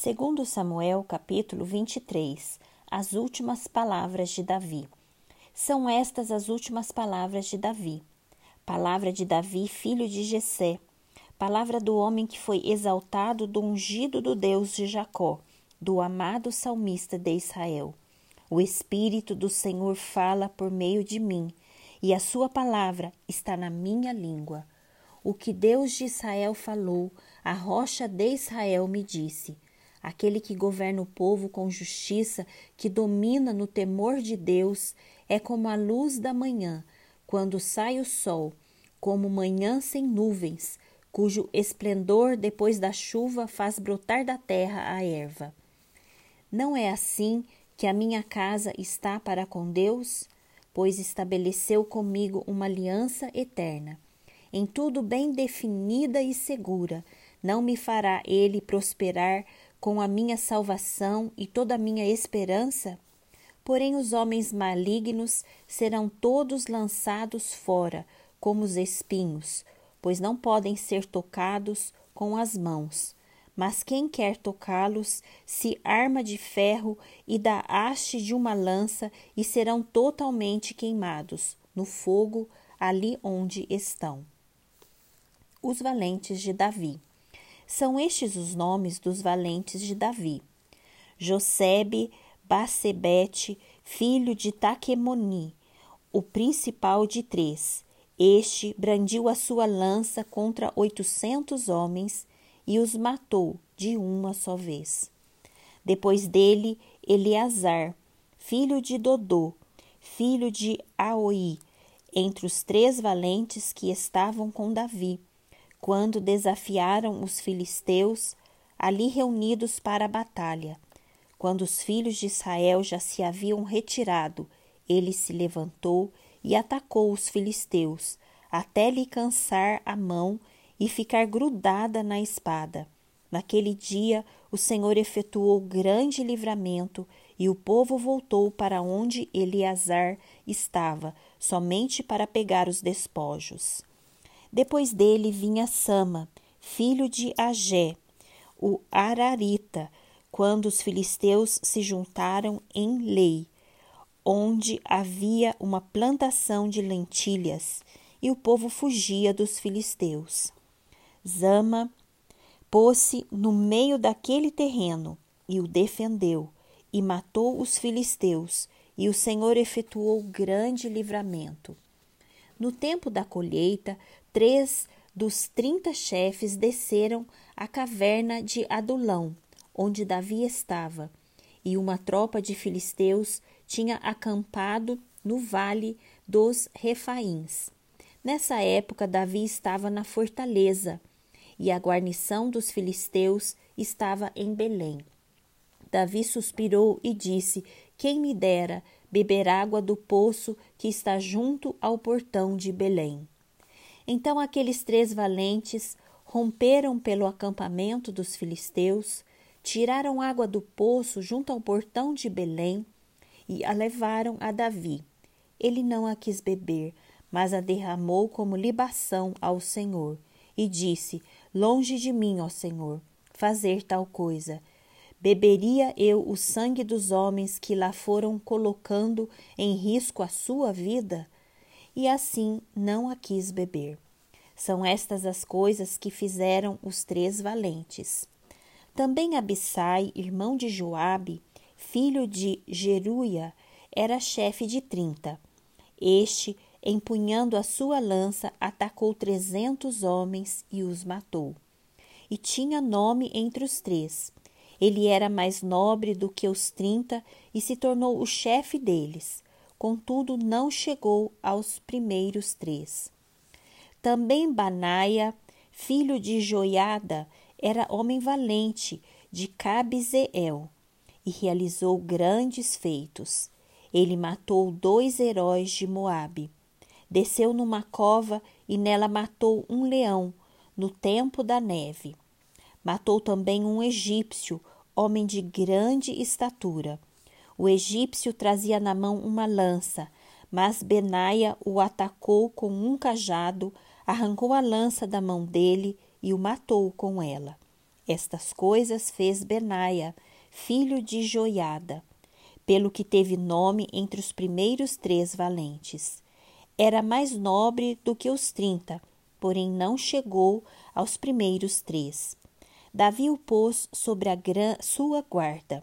Segundo Samuel, capítulo 23, as últimas palavras de Davi. São estas as últimas palavras de Davi. Palavra de Davi, filho de Jessé. Palavra do homem que foi exaltado do ungido do Deus de Jacó, do amado salmista de Israel. O Espírito do Senhor fala por meio de mim, e a sua palavra está na minha língua. O que Deus de Israel falou, a rocha de Israel me disse Aquele que governa o povo com justiça, que domina no temor de Deus, é como a luz da manhã, quando sai o sol, como manhã sem nuvens, cujo esplendor depois da chuva faz brotar da terra a erva. Não é assim que a minha casa está para com Deus? Pois estabeleceu comigo uma aliança eterna. Em tudo bem definida e segura, não me fará ele prosperar com a minha salvação e toda a minha esperança? Porém, os homens malignos serão todos lançados fora, como os espinhos, pois não podem ser tocados com as mãos. Mas quem quer tocá-los se arma de ferro e da haste de uma lança e serão totalmente queimados no fogo ali onde estão. Os valentes de Davi. São estes os nomes dos valentes de Davi: Josebe Bacebete, filho de Taquemoni, o principal de três. Este brandiu a sua lança contra oitocentos homens e os matou de uma só vez. Depois dele, Eleazar, filho de Dodô, filho de Aoi, entre os três valentes que estavam com Davi, quando desafiaram os filisteus ali reunidos para a batalha. Quando os filhos de Israel já se haviam retirado, ele se levantou e atacou os filisteus, até lhe cansar a mão e ficar grudada na espada. Naquele dia, o Senhor efetuou grande livramento e o povo voltou para onde Eleazar estava, somente para pegar os despojos. Depois dele vinha Sama, filho de Agé, o Ararita, quando os filisteus se juntaram em Lei, onde havia uma plantação de lentilhas, e o povo fugia dos filisteus. Zama pôs-se no meio daquele terreno e o defendeu, e matou os filisteus, e o Senhor efetuou grande livramento. No tempo da colheita, três dos trinta chefes desceram à caverna de Adulão, onde Davi estava, e uma tropa de filisteus tinha acampado no vale dos Refaíns. Nessa época, Davi estava na fortaleza e a guarnição dos filisteus estava em Belém. Davi suspirou e disse: Quem me dera beber água do poço que está junto ao portão de Belém. Então aqueles três valentes romperam pelo acampamento dos filisteus, tiraram água do poço junto ao portão de Belém e a levaram a Davi. Ele não a quis beber, mas a derramou como libação ao Senhor e disse: Longe de mim, ó Senhor, fazer tal coisa beberia eu o sangue dos homens que lá foram colocando em risco a sua vida? E assim não a quis beber. São estas as coisas que fizeram os três valentes. Também Abissai, irmão de Joabe, filho de Jeruia, era chefe de trinta. Este, empunhando a sua lança, atacou trezentos homens e os matou. E tinha nome entre os três, ele era mais nobre do que os trinta e se tornou o chefe deles, contudo não chegou aos primeiros três. Também Banaia, filho de Joiada, era homem valente de Cabzeel e realizou grandes feitos. Ele matou dois heróis de Moabe. Desceu numa cova e nela matou um leão no tempo da neve. Matou também um egípcio, homem de grande estatura. O egípcio trazia na mão uma lança, mas Benaia o atacou com um cajado, arrancou a lança da mão dele e o matou com ela. Estas coisas fez Benaia, filho de Joiada, pelo que teve nome entre os primeiros três valentes. Era mais nobre do que os trinta, porém não chegou aos primeiros três. Davi o pôs sobre a sua guarda.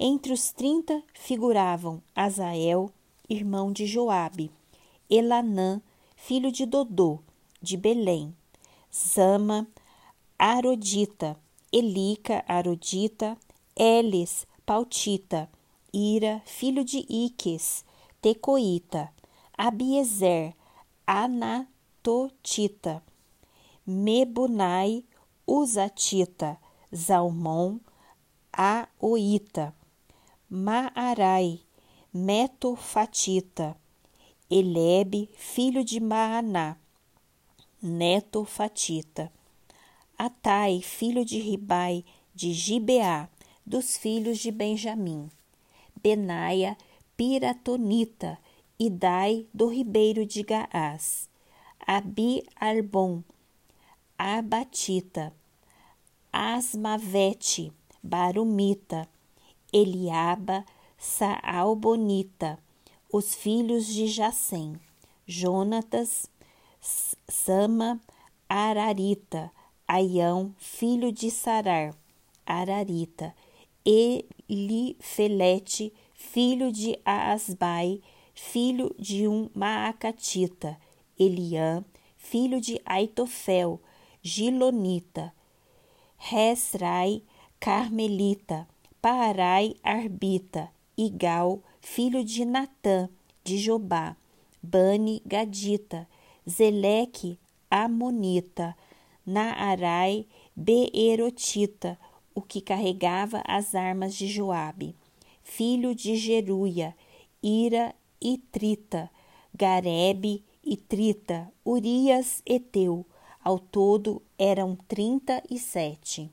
Entre os trinta figuravam Azael, irmão de Joabe, Elanã, filho de Dodô, de Belém, Zama, Arodita, Elica, Arodita, Elis, Pautita, Ira, filho de Iques, Tecoíta, Abiezer, Anatotita, Mebunai, Uzatita, Zalmon, Aoita, Maarai, Metofatita, Elebe, filho de Maaná, Netofatita, Atai, filho de Ribai, de Gibeá, dos filhos de Benjamim, Benaia, Piratonita, Idai, do ribeiro de Gaás, Abi Arbon, Abatita, Asmavete, Barumita, Eliaba, Saalbonita, os filhos de Jacém, Jonatas, Sama, Ararita, Aião, filho de Sarar, Ararita, Elifelete, filho de Asbai, filho de um Maacatita, Eliã, filho de Aitofel, Gilonita, Resrai, Carmelita, Parai, Arbita, Igal, filho de Natã, de Jobá, Bani, Gadita, Zeleque, Amonita, Naarai, Beerotita, o que carregava as armas de Joabe, filho de Jeruia, Ira e Trita, Garebe e Trita, Urias e Teu, ao todo eram trinta e sete.